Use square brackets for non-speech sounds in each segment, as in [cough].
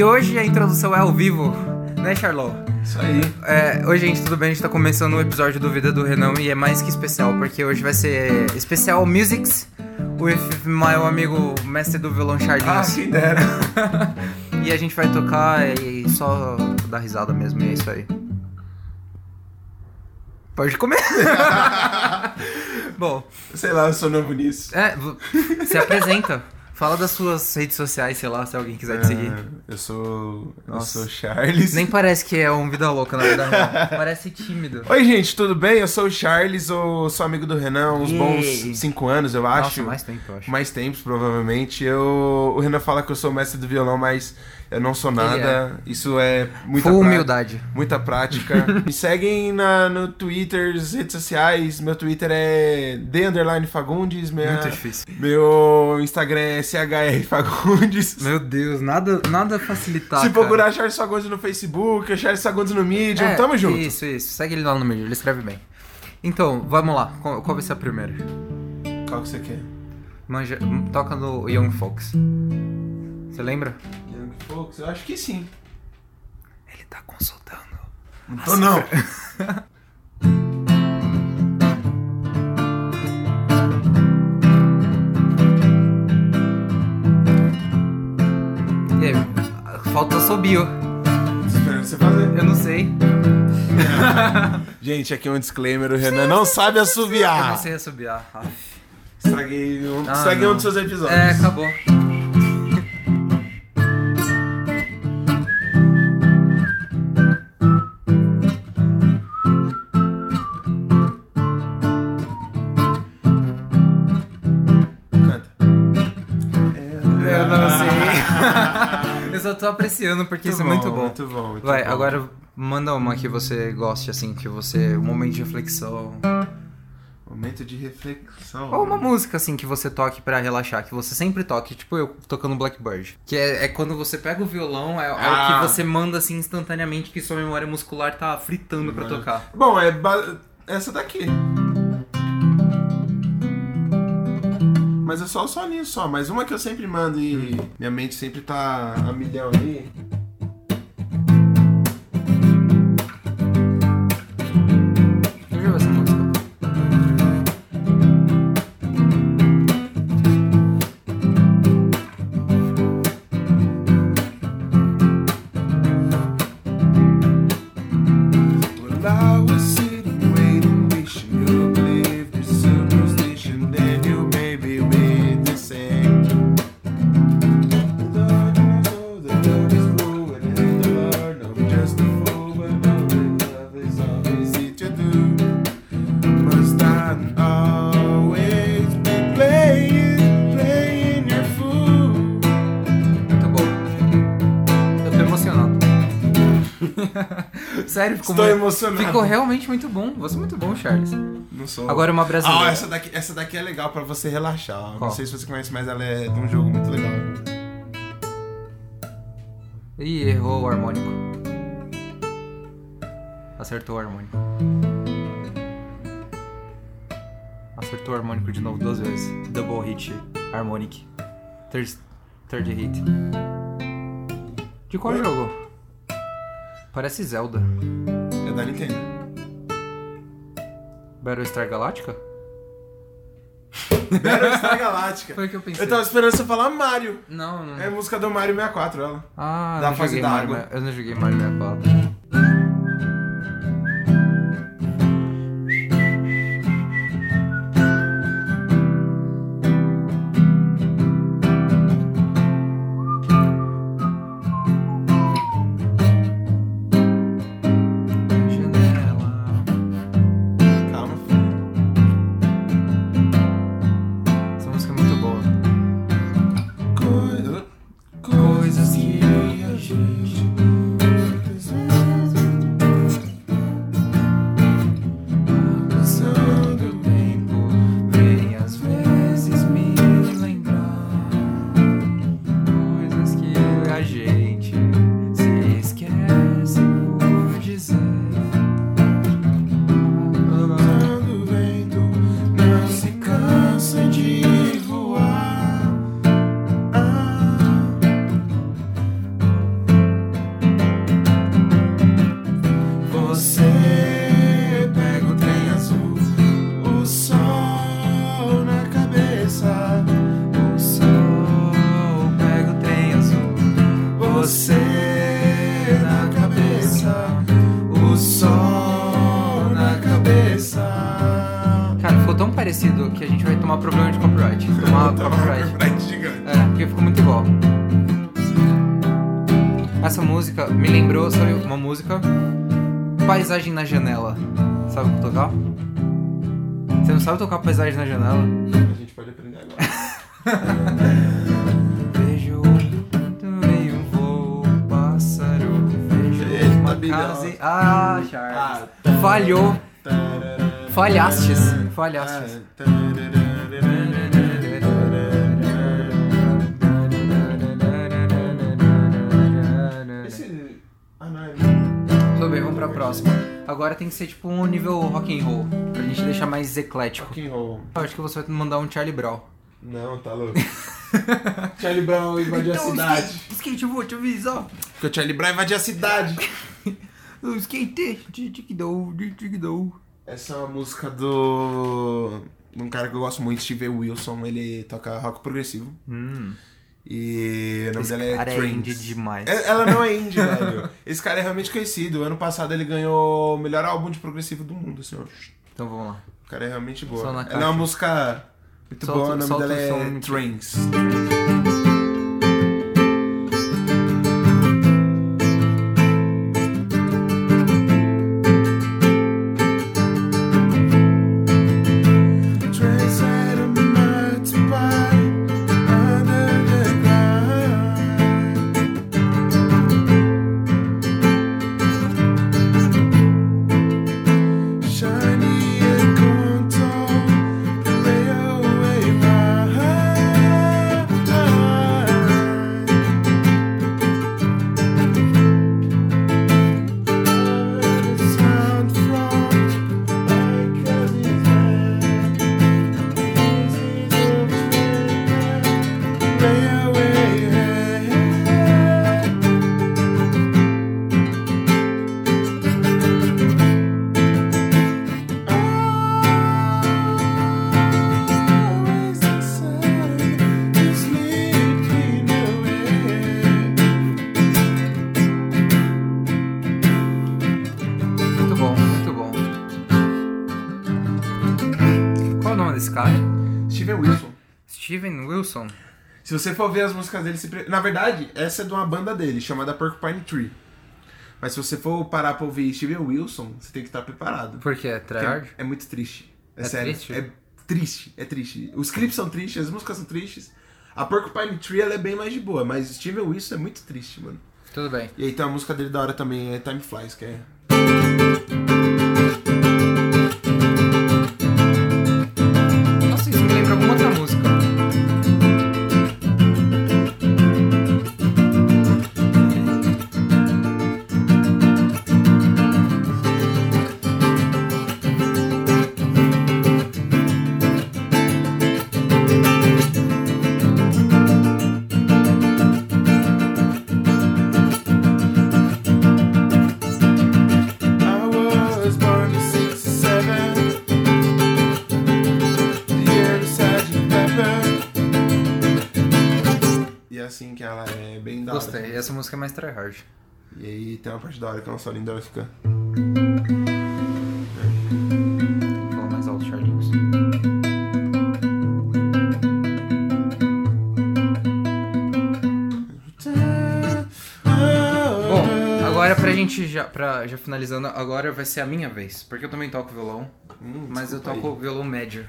E hoje a introdução é ao vivo, né, Charlot? Isso aí. É, oi, gente, tudo bem? A gente tá começando o episódio do Vida do Renan e é mais que especial, porque hoje vai ser especial Musics with meu amigo mestre do violão Ah, Charlinhos. quem dera. [laughs] e a gente vai tocar e só dar risada mesmo, e é isso aí. Pode comer. [laughs] Bom, Sei lá, eu sou novo nisso. é, se apresenta. Fala das suas redes sociais, sei lá, se alguém quiser te seguir. Ah, eu sou. Eu Nossa. sou Charles. Nem parece que é um vida louca na real. [laughs] Parece tímido. Oi, gente, tudo bem? Eu sou o Charles, eu sou amigo do Renan há uns bons 5 anos, eu acho. Nossa, mais tempo, eu acho. Mais tempos, provavelmente. Eu... O Renan fala que eu sou mestre do violão, mas eu não sou nada. Isso é muita humildade. Muita prática. [laughs] Me seguem na, no Twitter, nas redes sociais. Meu Twitter é underline Fagundes. Minha... Muito difícil. Meu Instagram é CHR Fagundes. Meu Deus, nada, nada facilitar. Se cara. procurar Charles Fagundes no Facebook, Charles Fagundes no Medium, É, tamo junto. Isso, isso. Segue ele lá no meio, ele escreve bem. Então, vamos lá. Qual, qual vai ser a primeira? Qual que você quer? Manja, toca no Young Folks. Você lembra? Folks? Eu acho que sim. Ele tá consultando. Não tô não. [laughs] E aí, falta assobio. Esperando você fazer. Eu não sei. [laughs] Gente, aqui é um disclaimer, o Renan não sabe Eu assoviar. não sei assobiar. Estraguei um, Ah, estraguei um dos seus episódios. É, acabou. Tô apreciando porque isso é muito bom. Muito bom, muito Vai, bom. agora manda uma que você goste, assim, que você. Um momento de reflexão. Momento de reflexão. Ou uma música, assim, que você toque pra relaxar, que você sempre toque, tipo eu tocando Blackbird. Que é, é quando você pega o violão, é, é Ah. o que você manda, assim, instantaneamente, que sua memória muscular tá fritando pra Mano. tocar. Bom, é essa daqui. Mas é só o soninho só. Mas uma que eu sempre mando e minha mente sempre tá a milhão ali. Sério, ficou Estou muito- emocionado. Ficou realmente muito bom. Você é muito bom, Charles. Não sou. Agora uma brasileira. Ah, essa daqui, essa daqui é legal pra você relaxar. Qual? Não sei se você conhece, mas ela é de um jogo muito legal. Ih, errou o harmônico. Acertou o harmônico. Acertou o harmônico de novo duas vezes. Double hit harmonic. Third, third hit. De qual jogo? Parece Zelda. É da Nintendo. Battlestar Galactica? [laughs] Battlestar Galáctica. Foi o que eu pensei. Eu tava esperando você falar Mario. Não, não. É a música do Mario 64, ela. Ah, eu Da não fase joguei da Mario, água. eu não joguei Mario 64. Parecido que a gente vai tomar problema de copyright. Tomar Tá copyright. copyright gigante. É, porque ficou muito igual. Essa música me lembrou, sabe, uma música Paisagem na Janela. Sabe tocar? Você não sabe tocar Paisagem na Janela? A gente pode aprender agora. [laughs] Vejo também voo, pássaro, vejo uma casa e... Ah, Charles. Ah, tá. Falhou. Tarará. Falhastes. Falhastes. Ah, tarará. Esse... Ah, não, é... Tudo bem, vamos pra próxima. Agora tem que ser tipo um nível rock and roll, pra gente deixar mais eclético. Rock and roll. Eu acho que você vai mandar um Charlie Brown. Não, tá louco. [laughs] Charlie Brown invadiu a Então, cidade. Skate, skate, eu vou te avisar. Porque o Charlie Brown invadiu a cidade. [laughs] O skate, tic-dou, tic-dou. Essa é uma música do... de um cara que eu gosto muito, Steve Wilson. Ele toca rock progressivo. Hum, E o nome esse dela é cara é Trance. indie demais. É- Ela não é indie, [laughs] velho. Esse cara é realmente conhecido. Ano passado ele ganhou o melhor álbum de progressivo do mundo, senhor. Então vamos lá. O cara é realmente boa. Ela é uma música muito Solta- boa, o nome dela o é som. Steven Wilson. Se você for ver as músicas dele, se na verdade, essa é de uma banda dele, chamada Porcupine Tree. Mas se você for parar pra ouvir Steven Wilson, você tem que estar preparado. Por quê? Porque Tryhard? É, é muito triste. É, É sério. triste? É triste, é triste. Os clipes são tristes, as músicas são tristes. A Porcupine Tree ela é bem mais de boa, mas Steven Wilson é muito triste, mano. Tudo bem. E aí tem uma música dele da hora também, é Time Flies, que é. Que ela é bem da hora. Gostei. Essa música é mais tryhard. E aí tem uma parte da hora que é uma solinha dela fica. Vou falar mais alto, Charlinhos. Bom, agora pra gente já, pra, já finalizando, agora vai ser a minha vez. Porque eu também toco violão, Hum, mas eu toco aí. violão médio.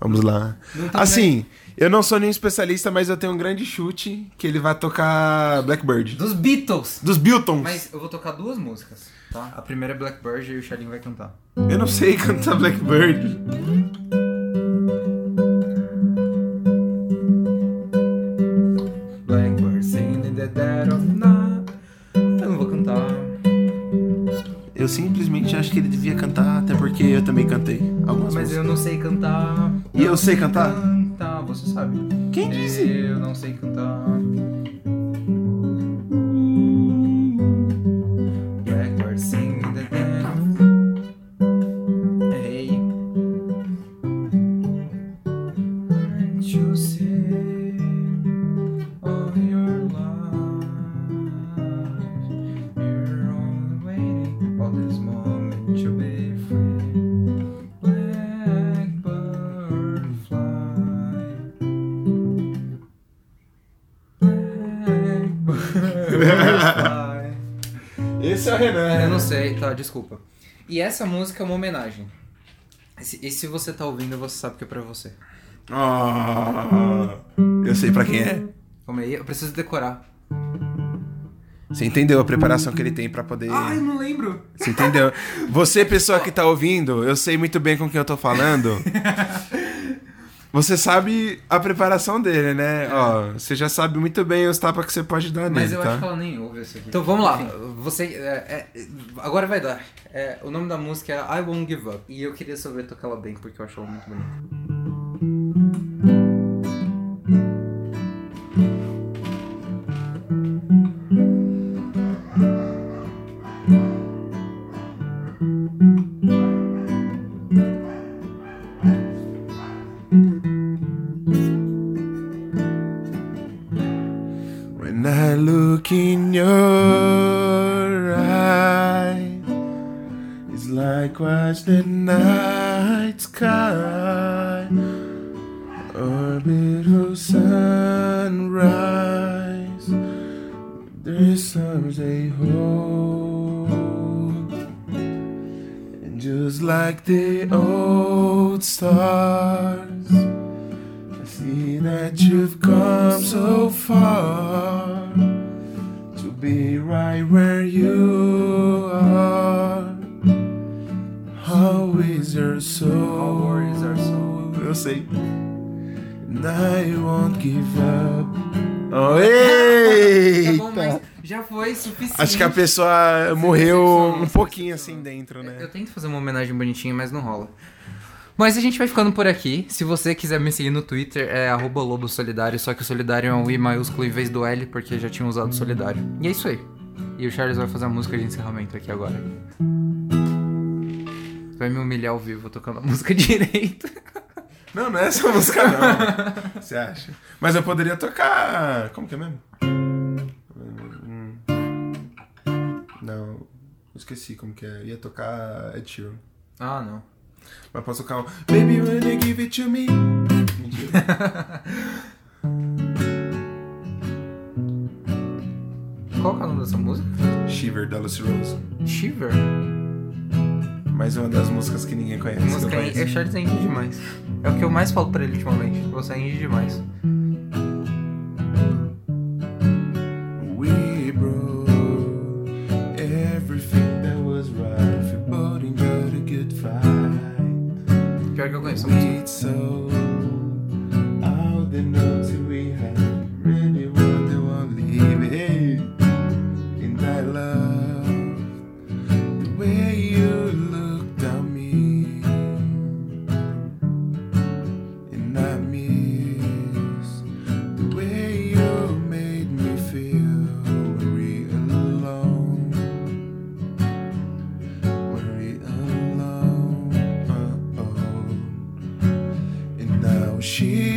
Vamos lá. Tá Assim, eu não sou nenhum especialista, mas eu tenho um grande chute que ele vai tocar Blackbird. Dos Beatles! Dos Biltons. Mas eu vou tocar duas músicas, tá? A primeira é Blackbird e o Charlinho vai cantar. Eu não sei cantar. Blackbird simplesmente acho que ele devia cantar, até porque eu também cantei algumas Mas eu músicas. não sei cantar. E eu sei cantar? Cantar, você sabe. Quem disse? Eu não sei cantar. Renan. Eu não sei, tá, desculpa. E essa música é uma homenagem. E se, e se você tá ouvindo, você sabe que é pra você. Ah, eu sei pra quem é. Calma aí, eu preciso decorar. Você entendeu a preparação que ele tem pra poder. Ai, não lembro. Você entendeu? Você, pessoa que tá ouvindo, eu sei muito bem com quem eu tô falando. [laughs] Você sabe a preparação dele, né? Ó, você já sabe muito bem os tapas que você pode dar Mas nele, eu tá? acho que ela nem ouve isso aqui. Então vamos lá. Você. é, é, agora vai dar. É, o nome da música é I Won't Give Up. E eu queria saber tocar ela bem, porque eu acho ela muito bonita. Sky, orbital sunrise. There's some they hold, and just like the old stars. I see that you've come so far to be right where you your soul? How is our soul? Eu sei. And I won't give up. Oh, [laughs] Tá bom, mas eita! já foi suficiente. Acho que a pessoa morreu um pouquinho assim dentro, Eu né? tento fazer uma homenagem bonitinha, mas não rola. Mas a gente vai ficando por aqui. Se você quiser me seguir no Twitter, é arroba lobo solidário, só que o solidário é um I maiúsculo em vez do L, porque já tinha usado solidário. E é isso aí. E o Charles vai fazer a música de encerramento aqui agora. Vai me humilhar ao vivo tocando a [laughs] música direito. Não, não é essa música não. Você acha? Mas eu poderia tocar. Como que é mesmo? Não, esqueci como que é. Ia tocar Ed Sheeran. Ah, não. Mas posso tocar um. Baby, when you give it to me. Mentira. Qual que é o nome dessa música? Shiver, da Lucy Rose. Shiver. Mais uma das músicas que ninguém conhece. que eu música conheço. é Charles é indie demais. É o que eu mais falo pra ele ultimamente. Você é indie demais. she